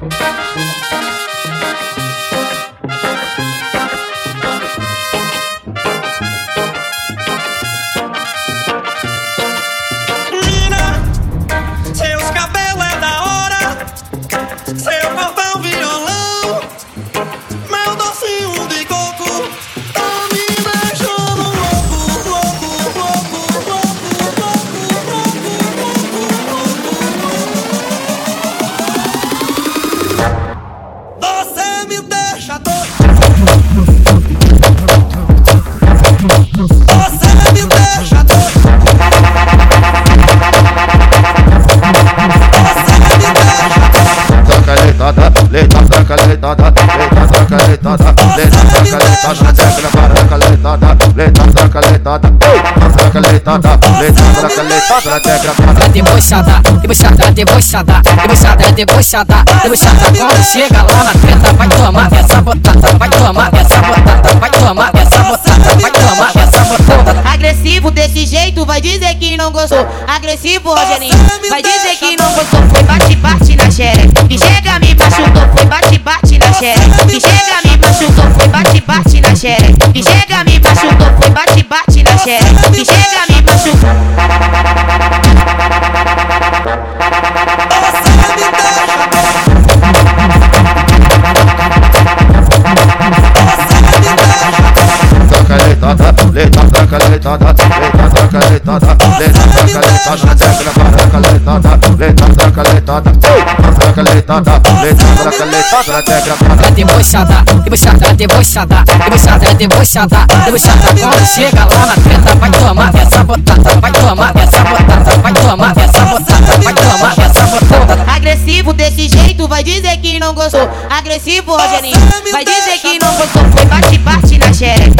leita, Debochada, debochada, debochada, debochada, debochada, debochada, quando chega lá na treta, vai tomar vai dizer que não gostou. Agressivo, Rogerinho, vai dizer que não gostou. Foi bate, bate na xereca, que chega me machucou. Foi bate, bate na xereca, que chega me machucou. Foi bate, bate na xereca, que chega me machucou. Foi bate, bate na xereca, que chega me saca leitada, leita, saca leitada, leita, saca leitada, leita, saca leitada, tegra, baraca, leitada, leita, saca leitada, saca leitada, leita, saca leitada, tegra, baraca. Debochada, debochada, debochada, debochada, debochada, debochada, quando chega lá na treta, vai tomar essa botada, vai tomar essa botada, vai tomar essa botada, vai tomar essa botada. Agressivo desse jeito, vai dizer que não gostou. Agressivo, Rogerinho, vai dizer que não gostou. Foi bate, bate na xereca,